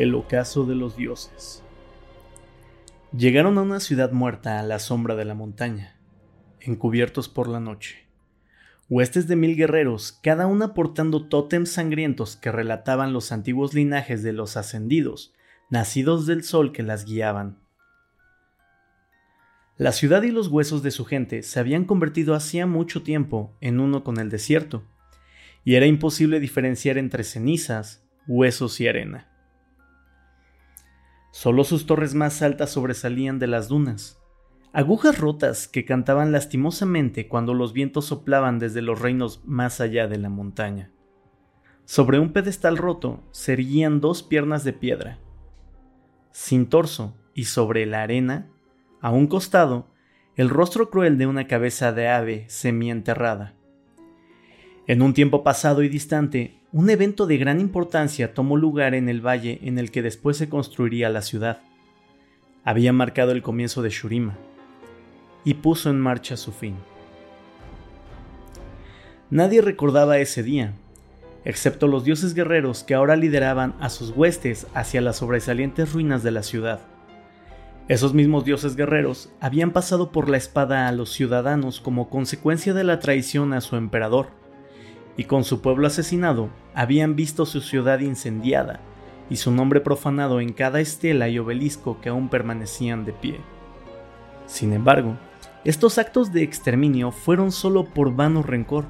El ocaso de los dioses. Llegaron a una ciudad muerta a la sombra de la montaña, encubiertos por la noche. Huestes de mil guerreros, cada una portando tótems sangrientos que relataban los antiguos linajes de los ascendidos, nacidos del sol que las guiaban. La ciudad y los huesos de su gente se habían convertido hacía mucho tiempo en uno con el desierto, y era imposible diferenciar entre cenizas, huesos y arena. Solo sus torres más altas sobresalían de las dunas, agujas rotas que cantaban lastimosamente cuando los vientos soplaban desde los reinos más allá de la montaña. Sobre un pedestal roto se erguían dos piernas de piedra, sin torso y sobre la arena, a un costado, el rostro cruel de una cabeza de ave semienterrada. En un tiempo pasado y distante, un evento de gran importancia tomó lugar en el valle en el que después se construiría la ciudad. Había marcado el comienzo de Shurima y puso en marcha su fin. Nadie recordaba ese día, excepto los dioses guerreros que ahora lideraban a sus huestes hacia las sobresalientes ruinas de la ciudad. Esos mismos dioses guerreros habían pasado por la espada a los ciudadanos como consecuencia de la traición a su emperador y con su pueblo asesinado, habían visto su ciudad incendiada y su nombre profanado en cada estela y obelisco que aún permanecían de pie. Sin embargo, estos actos de exterminio fueron solo por vano rencor.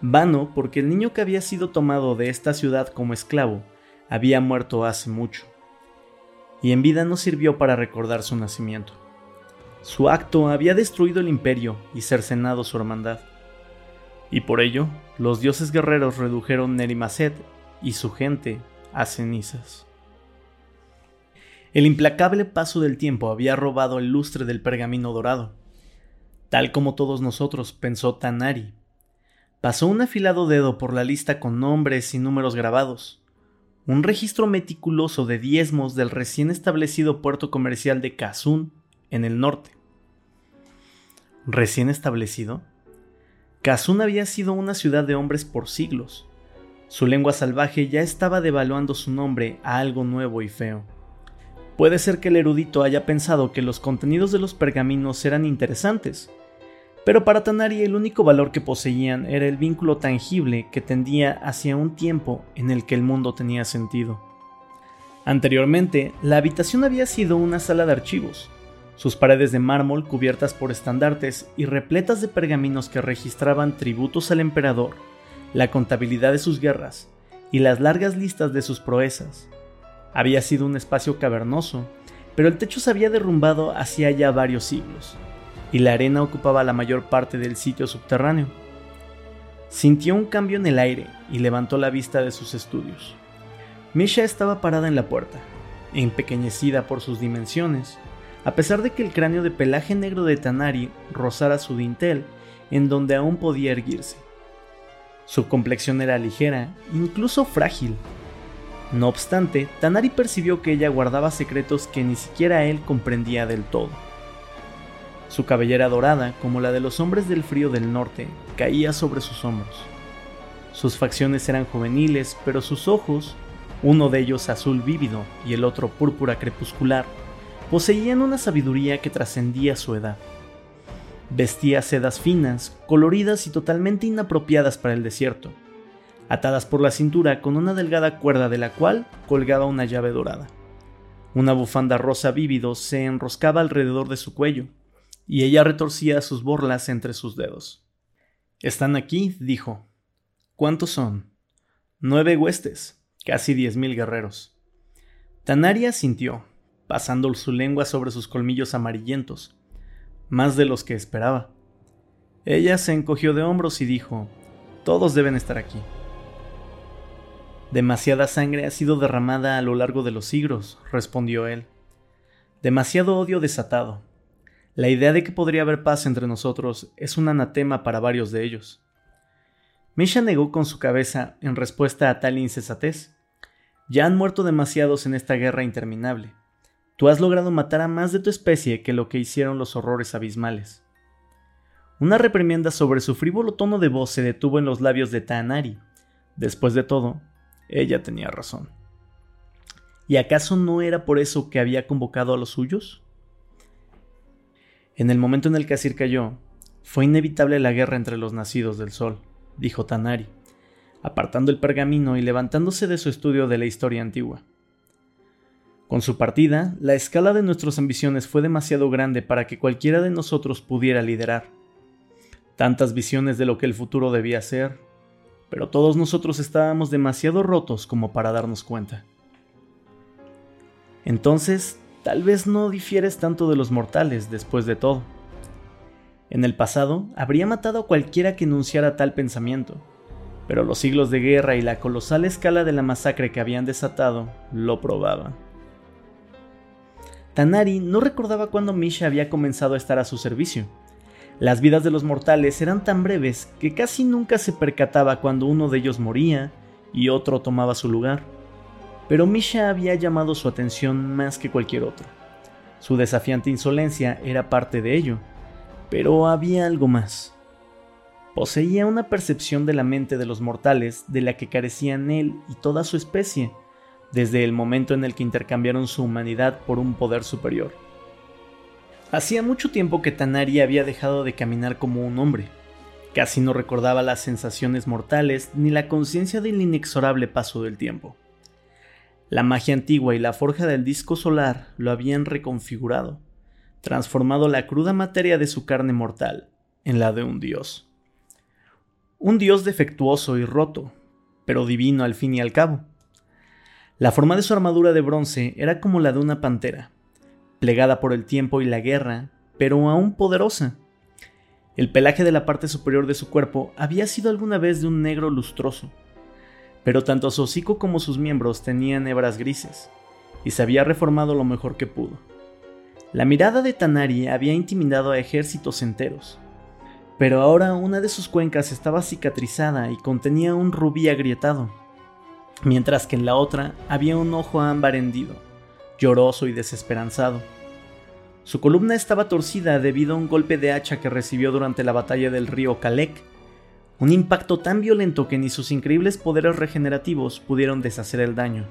Vano porque el niño que había sido tomado de esta ciudad como esclavo había muerto hace mucho, y en vida no sirvió para recordar su nacimiento. Su acto había destruido el imperio y cercenado su hermandad y por ello los dioses guerreros redujeron Nerimaset y su gente a cenizas. El implacable paso del tiempo había robado el lustre del pergamino dorado. Tal como todos nosotros, pensó Tanari. Pasó un afilado dedo por la lista con nombres y números grabados. Un registro meticuloso de diezmos del recién establecido puerto comercial de Kazun, en el norte. ¿Recién establecido? Kazun había sido una ciudad de hombres por siglos. Su lengua salvaje ya estaba devaluando su nombre a algo nuevo y feo. Puede ser que el erudito haya pensado que los contenidos de los pergaminos eran interesantes, pero para Tanari el único valor que poseían era el vínculo tangible que tendía hacia un tiempo en el que el mundo tenía sentido. Anteriormente, la habitación había sido una sala de archivos, sus paredes de mármol cubiertas por estandartes y repletas de pergaminos que registraban tributos al emperador, la contabilidad de sus guerras y las largas listas de sus proezas. Había sido un espacio cavernoso, pero el techo se había derrumbado hacía ya varios siglos, y la arena ocupaba la mayor parte del sitio subterráneo. Sintió un cambio en el aire y levantó la vista de sus estudios. Misha estaba parada en la puerta, empequeñecida por sus dimensiones, a pesar de que el cráneo de pelaje negro de Tanari rozara su dintel, en donde aún podía erguirse. Su complexión era ligera, incluso frágil. No obstante, Tanari percibió que ella guardaba secretos que ni siquiera él comprendía del todo. Su cabellera dorada, como la de los hombres del frío del norte, caía sobre sus hombros. Sus facciones eran juveniles, pero sus ojos, uno de ellos azul vívido y el otro púrpura crepuscular, poseían una sabiduría que trascendía su edad. Vestía sedas finas, coloridas y totalmente inapropiadas para el desierto, atadas por la cintura con una delgada cuerda de la cual colgaba una llave dorada. Una bufanda rosa vívido se enroscaba alrededor de su cuello, y ella retorcía sus borlas entre sus dedos. Están aquí, dijo. ¿Cuántos son? Nueve huestes, casi diez mil guerreros. Tanaria sintió, pasando su lengua sobre sus colmillos amarillentos, más de los que esperaba. Ella se encogió de hombros y dijo, Todos deben estar aquí. Demasiada sangre ha sido derramada a lo largo de los siglos, respondió él. Demasiado odio desatado. La idea de que podría haber paz entre nosotros es un anatema para varios de ellos. Misha negó con su cabeza en respuesta a tal insensatez. Ya han muerto demasiados en esta guerra interminable. Tú has logrado matar a más de tu especie que lo que hicieron los horrores abismales. Una reprimienda sobre su frívolo tono de voz se detuvo en los labios de Tanari. Después de todo, ella tenía razón. ¿Y acaso no era por eso que había convocado a los suyos? En el momento en el que Asir cayó, fue inevitable la guerra entre los nacidos del sol, dijo Tanari, apartando el pergamino y levantándose de su estudio de la historia antigua. Con su partida, la escala de nuestras ambiciones fue demasiado grande para que cualquiera de nosotros pudiera liderar. Tantas visiones de lo que el futuro debía ser, pero todos nosotros estábamos demasiado rotos como para darnos cuenta. Entonces, tal vez no difieres tanto de los mortales después de todo. En el pasado, habría matado a cualquiera que enunciara tal pensamiento, pero los siglos de guerra y la colosal escala de la masacre que habían desatado lo probaban. Tanari no recordaba cuándo Misha había comenzado a estar a su servicio. Las vidas de los mortales eran tan breves que casi nunca se percataba cuando uno de ellos moría y otro tomaba su lugar. Pero Misha había llamado su atención más que cualquier otro. Su desafiante insolencia era parte de ello, pero había algo más. Poseía una percepción de la mente de los mortales de la que carecían él y toda su especie, desde el momento en el que intercambiaron su humanidad por un poder superior. Hacía mucho tiempo que Tanari había dejado de caminar como un hombre. Casi no recordaba las sensaciones mortales ni la conciencia del inexorable paso del tiempo. La magia antigua y la forja del disco solar lo habían reconfigurado, transformado la cruda materia de su carne mortal en la de un dios. Un dios defectuoso y roto, pero divino al fin y al cabo. La forma de su armadura de bronce era como la de una pantera, plegada por el tiempo y la guerra, pero aún poderosa. El pelaje de la parte superior de su cuerpo había sido alguna vez de un negro lustroso, pero tanto su hocico como sus miembros tenían hebras grises, y se había reformado lo mejor que pudo. La mirada de Tanari había intimidado a ejércitos enteros, pero ahora una de sus cuencas estaba cicatrizada y contenía un rubí agrietado, mientras que en la otra había un ojo ámbar hendido, lloroso y desesperanzado. Su columna estaba torcida debido a un golpe de hacha que recibió durante la batalla del río Kalek, un impacto tan violento que ni sus increíbles poderes regenerativos pudieron deshacer el daño.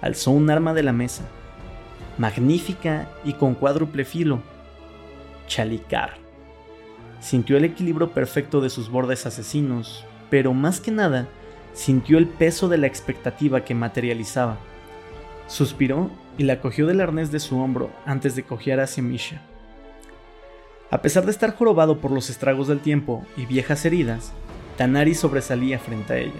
Alzó un arma de la mesa, magnífica y con cuádruple filo. Chalicar. Sintió el equilibrio perfecto de sus bordes asesinos, pero más que nada, sintió el peso de la expectativa que materializaba. Suspiró y la cogió del arnés de su hombro antes de cojear hacia Misha. A pesar de estar jorobado por los estragos del tiempo y viejas heridas, Tanari sobresalía frente a ella.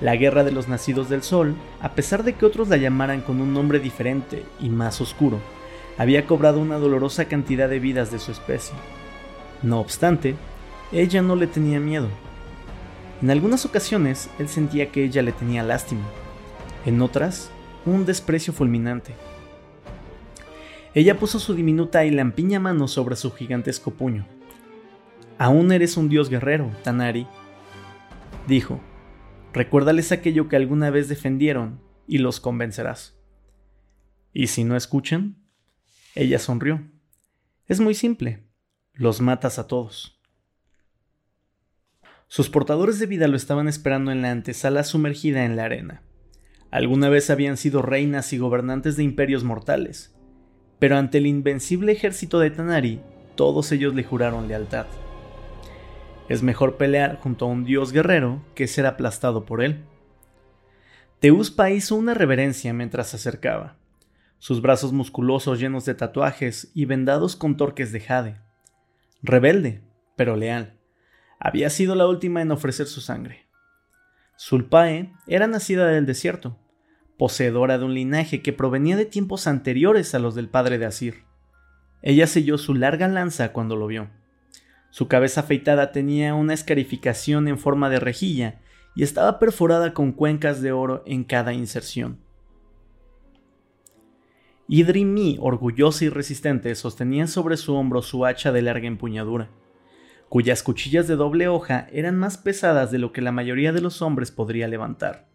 La guerra de los nacidos del sol, a pesar de que otros la llamaran con un nombre diferente y más oscuro, había cobrado una dolorosa cantidad de vidas de su especie. No obstante, ella no le tenía miedo. En algunas ocasiones él sentía que ella le tenía lástima, en otras, un desprecio fulminante. Ella puso su diminuta y lampiña mano sobre su gigantesco puño. Aún eres un dios guerrero, Tanari, dijo, Recuérdales aquello que alguna vez defendieron y los convencerás. ¿Y si no escuchan? Ella sonrió. Es muy simple. Los matas a todos. Sus portadores de vida lo estaban esperando en la antesala sumergida en la arena. Alguna vez habían sido reinas y gobernantes de imperios mortales, pero ante el invencible ejército de Tanari, todos ellos le juraron lealtad. Es mejor pelear junto a un dios guerrero que ser aplastado por él. Teuspa hizo una reverencia mientras se acercaba, sus brazos musculosos llenos de tatuajes y vendados con torques de jade. Rebelde, pero leal, había sido la última en ofrecer su sangre. Sulpae era nacida del desierto, poseedora de un linaje que provenía de tiempos anteriores a los del padre de Asir. Ella selló su larga lanza cuando lo vio. Su cabeza afeitada tenía una escarificación en forma de rejilla y estaba perforada con cuencas de oro en cada inserción. Idrimi, orgullosa y resistente, sostenía sobre su hombro su hacha de larga empuñadura, cuyas cuchillas de doble hoja eran más pesadas de lo que la mayoría de los hombres podría levantar.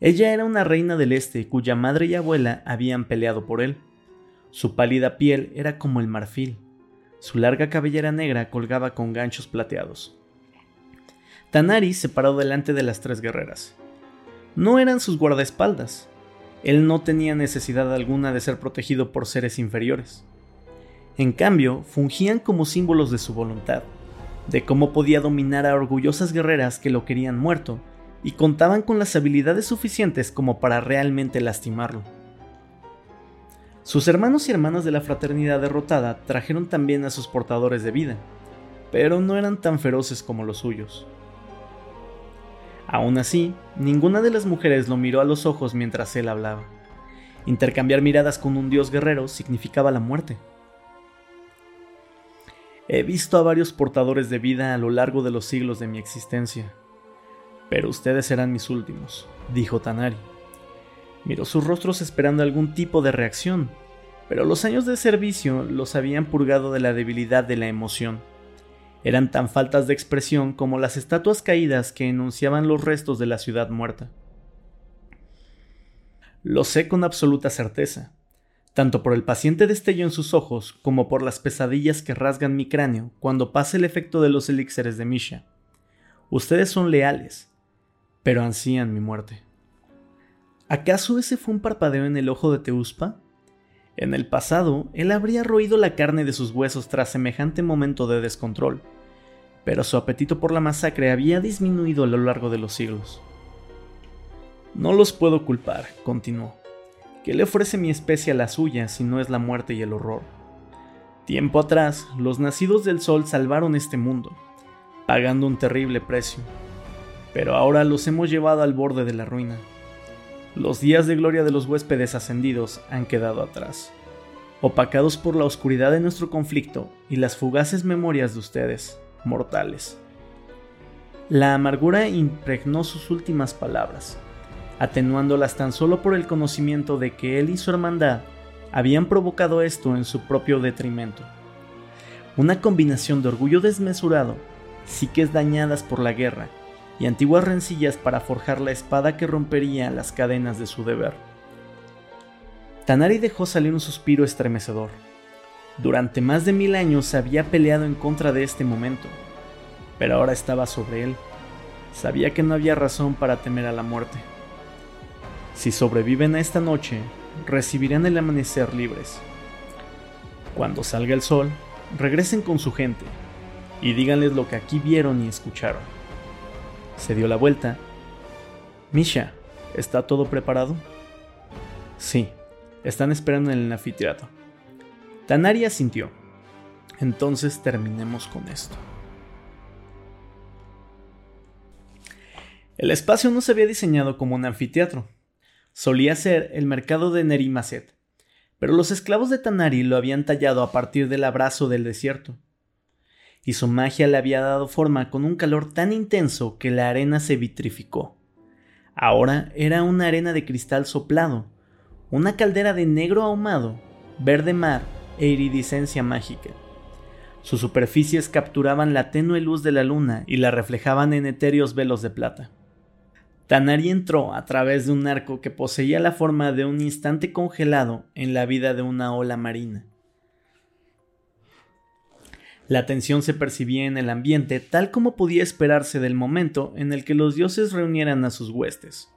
Ella era una reina del este cuya madre y abuela habían peleado por él. Su pálida piel era como el marfil, su larga cabellera negra colgaba con ganchos plateados. Tanari se paró delante de las tres guerreras. no eran sus guardaespaldas. Él no tenía necesidad alguna de ser protegido por seres inferiores. En cambio, fungían como símbolos de su voluntad, de cómo podía dominar a orgullosas guerreras que lo querían muerto y contaban con las habilidades suficientes como para realmente lastimarlo. Sus hermanos y hermanas de la fraternidad derrotada trajeron también a sus portadores de vida, pero no eran tan feroces como los suyos. Aún así, ninguna de las mujeres lo miró a los ojos mientras él hablaba. Intercambiar miradas con un dios guerrero significaba la muerte. He visto a varios portadores de vida a lo largo de los siglos de mi existencia, pero ustedes serán mis últimos, dijo Tanari. Miró sus rostros esperando algún tipo de reacción, pero los años de servicio los habían purgado de la debilidad de la emoción. Eran tan faltas de expresión como las estatuas caídas que enunciaban los restos de la ciudad muerta. Lo sé con absoluta certeza, tanto por el paciente destello en sus ojos como por las pesadillas que rasgan mi cráneo cuando pasa el efecto de los elixires de Misha. Ustedes son leales, pero ansían mi muerte. ¿Acaso ese fue un parpadeo en el ojo de Teuspa? En el pasado, él habría roído la carne de sus huesos tras semejante momento de descontrol, pero su apetito por la masacre había disminuido a lo largo de los siglos. No los puedo culpar, continuó. ¿Qué le ofrece mi especie a la suya si no es la muerte y el horror? Tiempo atrás, los nacidos del sol salvaron este mundo, pagando un terrible precio, pero ahora los hemos llevado al borde de la ruina. Los días de gloria de los huéspedes ascendidos han quedado atrás, opacados por la oscuridad de nuestro conflicto y las fugaces memorias de ustedes, mortales. La amargura impregnó sus últimas palabras, atenuándolas tan solo por el conocimiento de que él y su hermandad habían provocado esto en su propio detrimento. Una combinación de orgullo desmesurado, psiques dañadas por la guerra y antiguas rencillas para forjar la espada que rompería las cadenas de su deber. Tanari dejó salir un suspiro estremecedor. Durante más de mil años había peleado en contra de este momento, pero ahora estaba sobre él. Sabía que no había razón para temer a la muerte. Si sobreviven a esta noche, recibirán el amanecer libres. Cuando salga el sol, regresen con su gente y díganles lo que aquí vieron y escucharon. Se dio la vuelta. Misha, ¿está todo preparado? Sí, están esperando en el anfiteatro. Tanari asintió. Entonces terminemos con esto. El espacio no se había diseñado como un anfiteatro. Solía ser el mercado de Nerimaset, pero los esclavos de Tanari lo habían tallado a partir del abrazo del desierto y su magia le había dado forma con un calor tan intenso que la arena se vitrificó. Ahora era una arena de cristal soplado, una caldera de negro ahumado, verde mar e iridiscencia mágica. Sus superficies capturaban la tenue luz de la luna y la reflejaban en etéreos velos de plata. Tanari entró a través de un arco que poseía la forma de un instante congelado en la vida de una ola marina. La tensión se percibía en el ambiente tal como podía esperarse del momento en el que los dioses reunieran a sus huestes.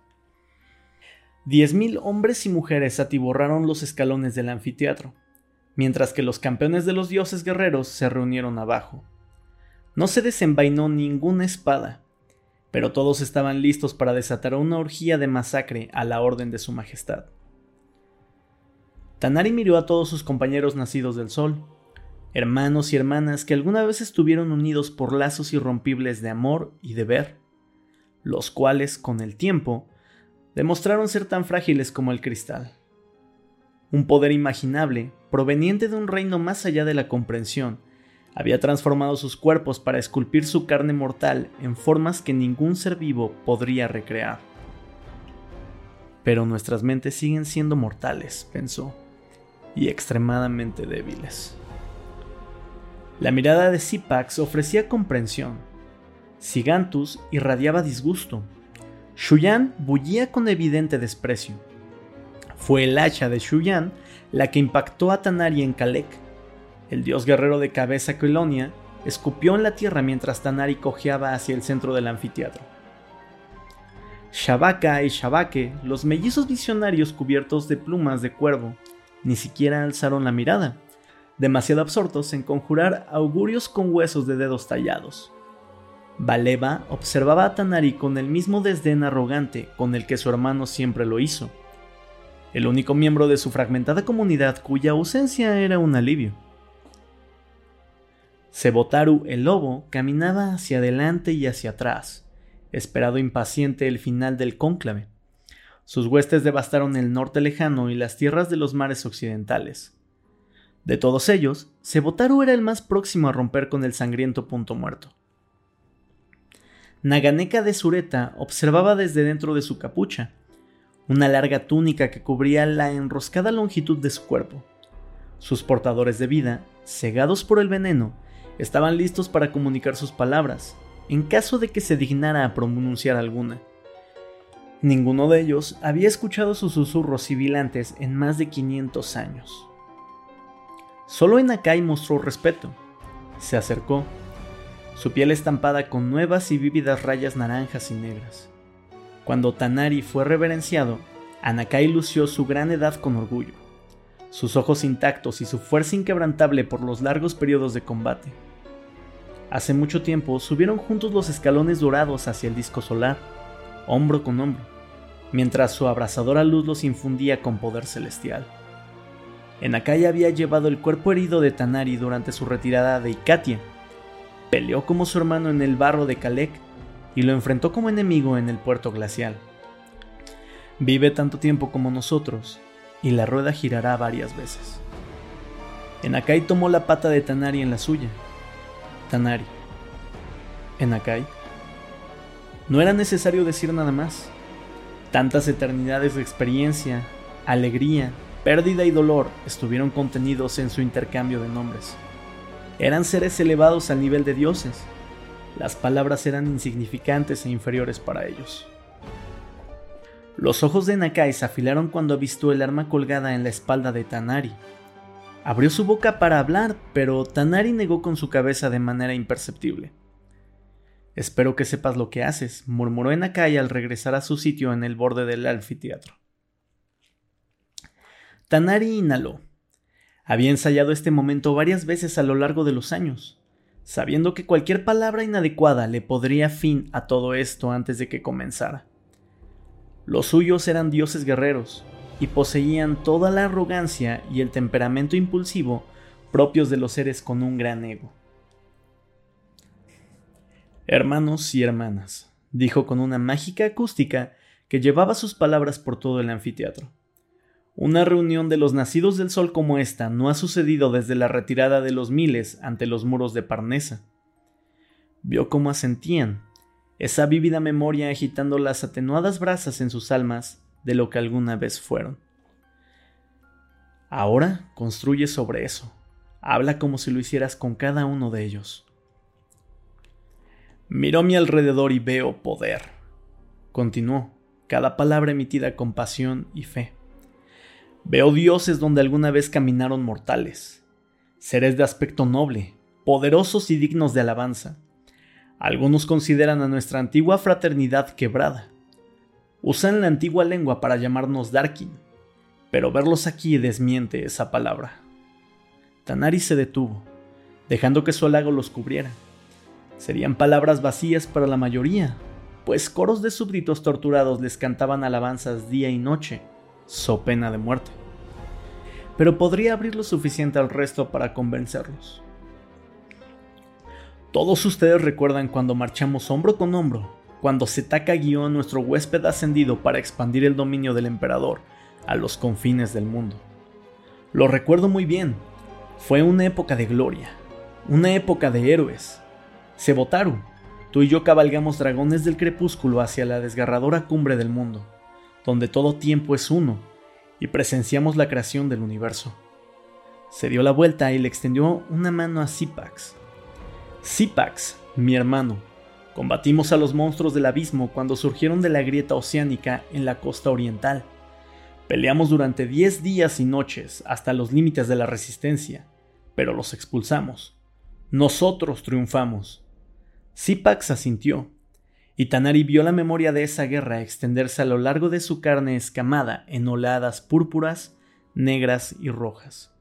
Diez mil hombres y mujeres atiborraron los escalones del anfiteatro, mientras que los campeones de los dioses guerreros se reunieron abajo. No se desenvainó ninguna espada, pero todos estaban listos para desatar una orgía de masacre a la orden de su majestad. Tanari miró a todos sus compañeros nacidos del sol, hermanos y hermanas que alguna vez estuvieron unidos por lazos irrompibles de amor y deber, los cuales, con el tiempo, demostraron ser tan frágiles como el cristal. Un poder imaginable, proveniente de un reino más allá de la comprensión, había transformado sus cuerpos para esculpir su carne mortal en formas que ningún ser vivo podría recrear. Pero nuestras mentes siguen siendo mortales, pensó, y extremadamente débiles. La mirada de Zipax ofrecía comprensión. Sigantus irradiaba disgusto. Shuyan bullía con evidente desprecio. Fue el hacha de Shuyan la que impactó a Tanari en Kalek. El dios guerrero de cabeza Quilonia escupió en la tierra mientras Tanari cojeaba hacia el centro del anfiteatro. Shabaka y Shabake, los mellizos visionarios cubiertos de plumas de cuervo, ni siquiera alzaron la mirada, demasiado absortos en conjurar augurios con huesos de dedos tallados. Baleba observaba a Tanari con el mismo desdén arrogante con el que su hermano siempre lo hizo, el único miembro de su fragmentada comunidad cuya ausencia era un alivio. Sebotaru el lobo caminaba hacia adelante y hacia atrás, esperado impaciente el final del cónclave. Sus huestes devastaron el norte lejano y las tierras de los mares occidentales. De todos ellos, Sebotaru era el más próximo a romper con el sangriento punto muerto. Naganeka de Sureta observaba desde dentro de su capucha, una larga túnica que cubría la enroscada longitud de su cuerpo. Sus portadores de vida, cegados por el veneno, estaban listos para comunicar sus palabras, en caso de que se dignara a pronunciar alguna. Ninguno de ellos había escuchado sus susurros sibilantes en más de 500 años. Solo Enakai mostró respeto. Se acercó, su piel estampada con nuevas y vívidas rayas naranjas y negras. Cuando Tanari fue reverenciado, Anakai lució su gran edad con orgullo, sus ojos intactos y su fuerza inquebrantable por los largos periodos de combate. Hace mucho tiempo subieron juntos los escalones dorados hacia el disco solar, hombro con hombro, mientras su abrasadora luz los infundía con poder celestial. Enakai había llevado el cuerpo herido de Tanari durante su retirada de Ikatia. Peleó como su hermano en el barro de Kalek y lo enfrentó como enemigo en el puerto glacial. Vive tanto tiempo como nosotros y la rueda girará varias veces. Enakai tomó la pata de Tanari en la suya Tanari. Enakai. No era necesario decir nada más. Tantas eternidades de experiencia, alegría, pérdida y dolor estuvieron contenidos en su intercambio de nombres. Eran seres elevados al nivel de dioses. Las palabras eran insignificantes e inferiores para ellos. Los ojos de Nakai se afilaron cuando avistó el arma colgada en la espalda de Tanari, Abrió su boca para hablar, pero Tanari negó con su cabeza de manera imperceptible. Espero que sepas lo que haces, murmuró Enakai al regresar a su sitio en el borde del anfiteatro. Tanari inhaló. Había ensayado este momento varias veces a lo largo de los años, sabiendo que cualquier palabra inadecuada le podría fin a todo esto antes de que comenzara. Los suyos eran dioses guerreros, y poseían toda la arrogancia y el temperamento impulsivo propios de los seres con un gran ego. Hermanos y hermanas, dijo con una mágica acústica que llevaba sus palabras por todo el anfiteatro. Una reunión de los nacidos del sol como esta no ha sucedido desde la retirada de los miles ante los muros de Parnesa. Vio cómo asentían, esa vívida memoria agitando las atenuadas brasas en sus almas de lo que alguna vez fueron. Ahora construye sobre eso. Habla como si lo hicieras con cada uno de ellos. Miro a mi alrededor y veo poder. Continuó, cada palabra emitida con pasión y fe. Veo dioses donde alguna vez caminaron mortales, seres de aspecto noble, poderosos y dignos de alabanza. Algunos consideran a nuestra antigua fraternidad quebrada, Usan la antigua lengua para llamarnos Darkin, pero verlos aquí desmiente esa palabra. Tanari se detuvo, dejando que su halago los cubriera. Serían palabras vacías para la mayoría, pues coros de súbditos torturados les cantaban alabanzas día y noche, so pena de muerte. Pero podría abrir lo suficiente al resto para convencerlos. Todos ustedes recuerdan cuando marchamos hombro con hombro cuando Setaka guió a nuestro huésped ascendido para expandir el dominio del emperador a los confines del mundo. Lo recuerdo muy bien, fue una época de gloria, una época de héroes. Sebotaru, tú y yo cabalgamos dragones del crepúsculo hacia la desgarradora cumbre del mundo, donde todo tiempo es uno, y presenciamos la creación del universo. Se dio la vuelta y le extendió una mano a Zipax. Zipax, mi hermano, Combatimos a los monstruos del abismo cuando surgieron de la grieta oceánica en la costa oriental. Peleamos durante 10 días y noches hasta los límites de la resistencia, pero los expulsamos. Nosotros triunfamos. Zipax asintió, y Tanari vio la memoria de esa guerra extenderse a lo largo de su carne escamada en oladas púrpuras, negras y rojas.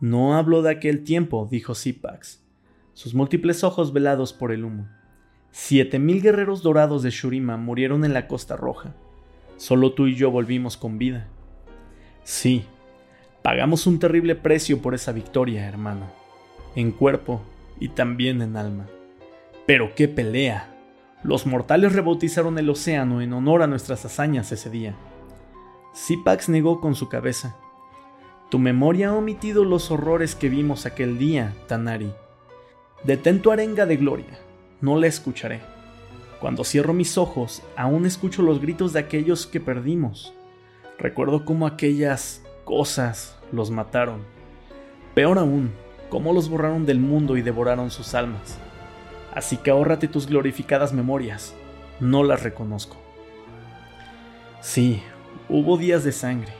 No hablo de aquel tiempo, dijo Zipax, sus múltiples ojos velados por el humo. Siete mil guerreros dorados de Shurima murieron en la Costa Roja. Solo tú y yo volvimos con vida. Sí, pagamos un terrible precio por esa victoria, hermano, en cuerpo y también en alma. Pero qué pelea. Los mortales rebautizaron el océano en honor a nuestras hazañas ese día. Zipax negó con su cabeza. Tu memoria ha omitido los horrores que vimos aquel día, Tanari. Detén tu arenga de gloria, no la escucharé. Cuando cierro mis ojos, aún escucho los gritos de aquellos que perdimos. Recuerdo cómo aquellas cosas los mataron. Peor aún, cómo los borraron del mundo y devoraron sus almas. Así que ahórrate tus glorificadas memorias. No las reconozco. Sí, hubo días de sangre.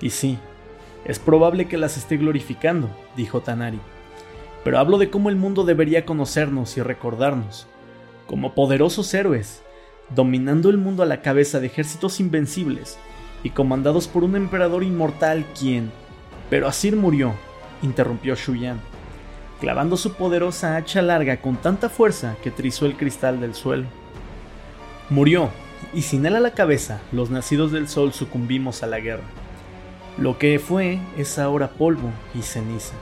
Y sí, es probable que las esté glorificando, dijo Tanari pero hablo de cómo el mundo debería conocernos y recordarnos, como poderosos héroes, dominando el mundo a la cabeza de ejércitos invencibles y comandados por un emperador inmortal quien... Pero Asir murió, interrumpió Shuyan, clavando su poderosa hacha larga con tanta fuerza que trizó el cristal del suelo. Murió, y sin él a la cabeza, los nacidos del sol sucumbimos a la guerra. Lo que fue es ahora polvo y ceniza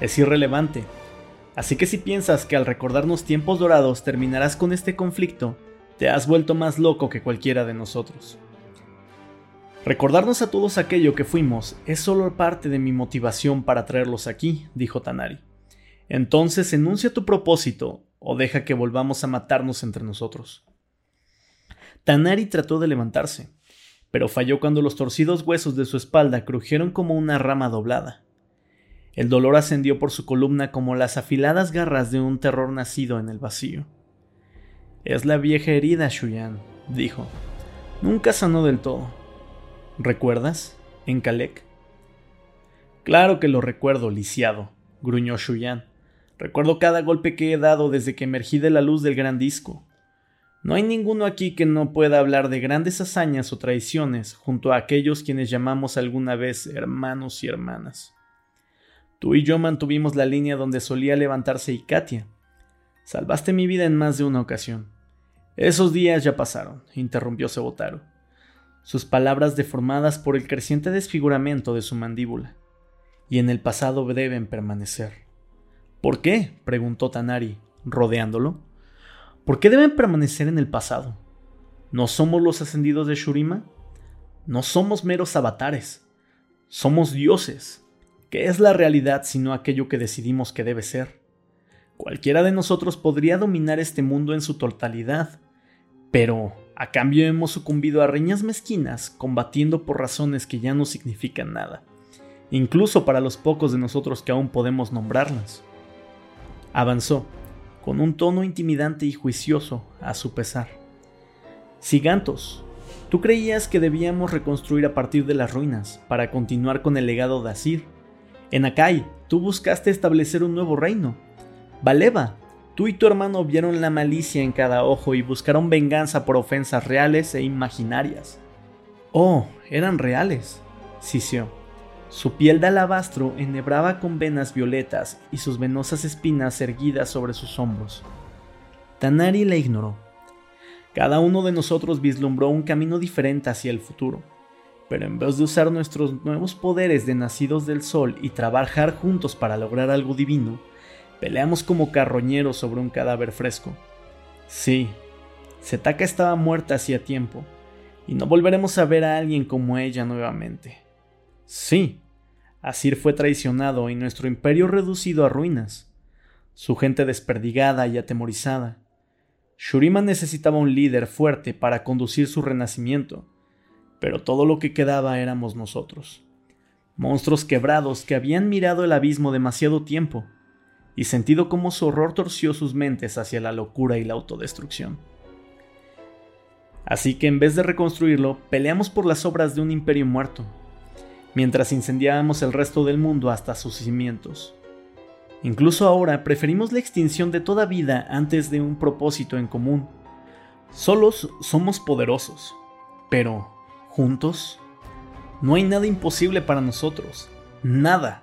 es irrelevante. Así que si piensas que al recordarnos tiempos dorados terminarás con este conflicto, te has vuelto más loco que cualquiera de nosotros. Recordarnos a todos aquello que fuimos es solo parte de mi motivación para traerlos aquí, dijo Tanari. Entonces enuncia tu propósito o deja que volvamos a matarnos entre nosotros. Tanari trató de levantarse, pero falló cuando los torcidos huesos de su espalda crujieron como una rama doblada. El dolor ascendió por su columna como las afiladas garras de un terror nacido en el vacío. Es la vieja herida, Shuyan, dijo. Nunca sanó del todo. ¿Recuerdas? En Kalek. Claro que lo recuerdo, lisiado, gruñó Shuyan. Recuerdo cada golpe que he dado desde que emergí de la luz del gran disco. No hay ninguno aquí que no pueda hablar de grandes hazañas o traiciones junto a aquellos quienes llamamos alguna vez hermanos y hermanas. Tú y yo mantuvimos la línea donde solía levantarse Ikatia. Salvaste mi vida en más de una ocasión. Esos días ya pasaron, interrumpió Sebotaro, sus palabras deformadas por el creciente desfiguramiento de su mandíbula. Y en el pasado deben permanecer. ¿Por qué? preguntó Tanari, rodeándolo. ¿Por qué deben permanecer en el pasado? ¿No somos los ascendidos de Shurima? No somos meros avatares. Somos dioses ¿Qué es la realidad sino aquello que decidimos que debe ser? Cualquiera de nosotros podría dominar este mundo en su totalidad, pero a cambio hemos sucumbido a reñas mezquinas combatiendo por razones que ya no significan nada, incluso para los pocos de nosotros que aún podemos nombrarlas. Avanzó, con un tono intimidante y juicioso a su pesar. Sigantos, tú creías que debíamos reconstruir a partir de las ruinas para continuar con el legado de Asir, en Akai, tú buscaste establecer un nuevo reino. Valeva, tú y tu hermano vieron la malicia en cada ojo y buscaron venganza por ofensas reales e imaginarias. Oh, eran reales, Sicio. Su piel de alabastro enhebraba con venas violetas y sus venosas espinas erguidas sobre sus hombros. Tanari la ignoró. Cada uno de nosotros vislumbró un camino diferente hacia el futuro pero en vez de usar nuestros nuevos poderes de nacidos del sol y trabajar juntos para lograr algo divino, peleamos como carroñeros sobre un cadáver fresco. Sí, Setaka estaba muerta hacía tiempo, y no volveremos a ver a alguien como ella nuevamente. Sí, Asir fue traicionado y nuestro imperio reducido a ruinas, su gente desperdigada y atemorizada. Shurima necesitaba un líder fuerte para conducir su renacimiento, pero todo lo que quedaba éramos nosotros. Monstruos quebrados que habían mirado el abismo demasiado tiempo y sentido cómo su horror torció sus mentes hacia la locura y la autodestrucción. Así que en vez de reconstruirlo, peleamos por las obras de un imperio muerto, mientras incendiábamos el resto del mundo hasta sus cimientos. Incluso ahora preferimos la extinción de toda vida antes de un propósito en común, Solos somos poderosos, pero juntos no hay nada imposible para nosotros, nada.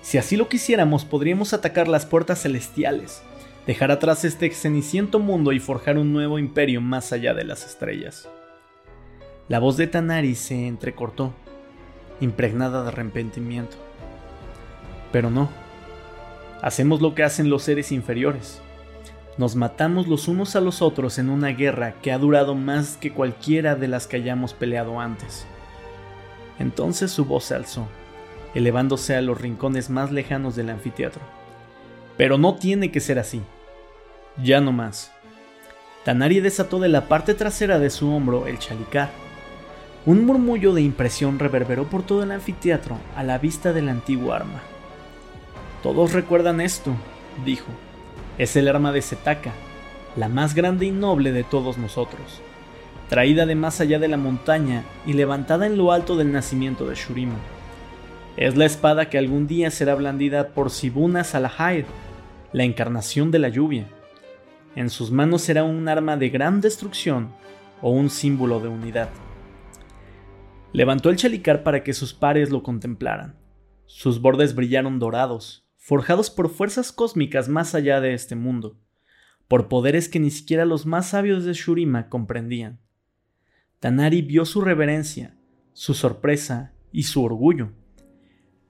Si así lo quisiéramos, podríamos atacar las puertas celestiales, dejar atrás este ceniciento mundo y forjar un nuevo imperio más allá de las estrellas. La voz de Tanari se entrecortó, impregnada de arrepentimiento. Pero no, hacemos lo que hacen los seres inferiores. Nos matamos los unos a los otros en una guerra que ha durado más que cualquiera de las que hayamos peleado antes. Entonces su voz se alzó, elevándose a los rincones más lejanos del anfiteatro. Pero no tiene que ser así. Ya no más. Tanari desató de la parte trasera de su hombro el chalicar. Un murmullo de impresión reverberó por todo el anfiteatro a la vista del antiguo arma. Todos recuerdan esto, dijo. Es el arma de Setaka, la más grande y noble de todos nosotros traída de más allá de la montaña y levantada en lo alto del nacimiento de Shurima. Es la espada que algún día será blandida por Sibuna Salahair, la encarnación de la lluvia. En sus manos será un arma de gran destrucción o un símbolo de unidad. Levantó el chalicar para que sus pares lo contemplaran. Sus bordes brillaron dorados, forjados por fuerzas cósmicas más allá de este mundo, por poderes que ni siquiera los más sabios de Shurima comprendían. Tanari vio su reverencia, su sorpresa y su orgullo,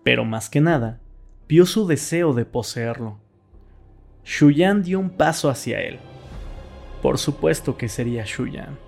pero más que nada, vio su deseo de poseerlo. Shuyan dio un paso hacia él. Por supuesto que sería Shuyan.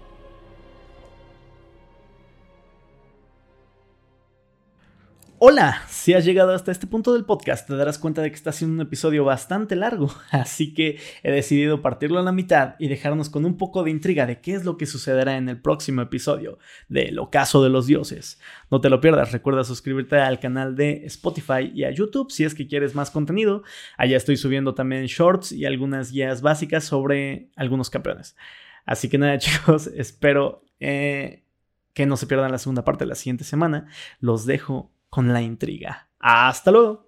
Hola, si has llegado hasta este punto del podcast te darás cuenta de que está siendo un episodio bastante largo, así que he decidido partirlo a la mitad y dejarnos con un poco de intriga de qué es lo que sucederá en el próximo episodio de El ocaso de los dioses. No te lo pierdas, recuerda suscribirte al canal de Spotify y a YouTube si es que quieres más contenido. Allá estoy subiendo también shorts y algunas guías básicas sobre algunos campeones. Así que nada chicos, espero eh, que no se pierdan la segunda parte de la siguiente semana. Los dejo con la intriga. Hasta luego.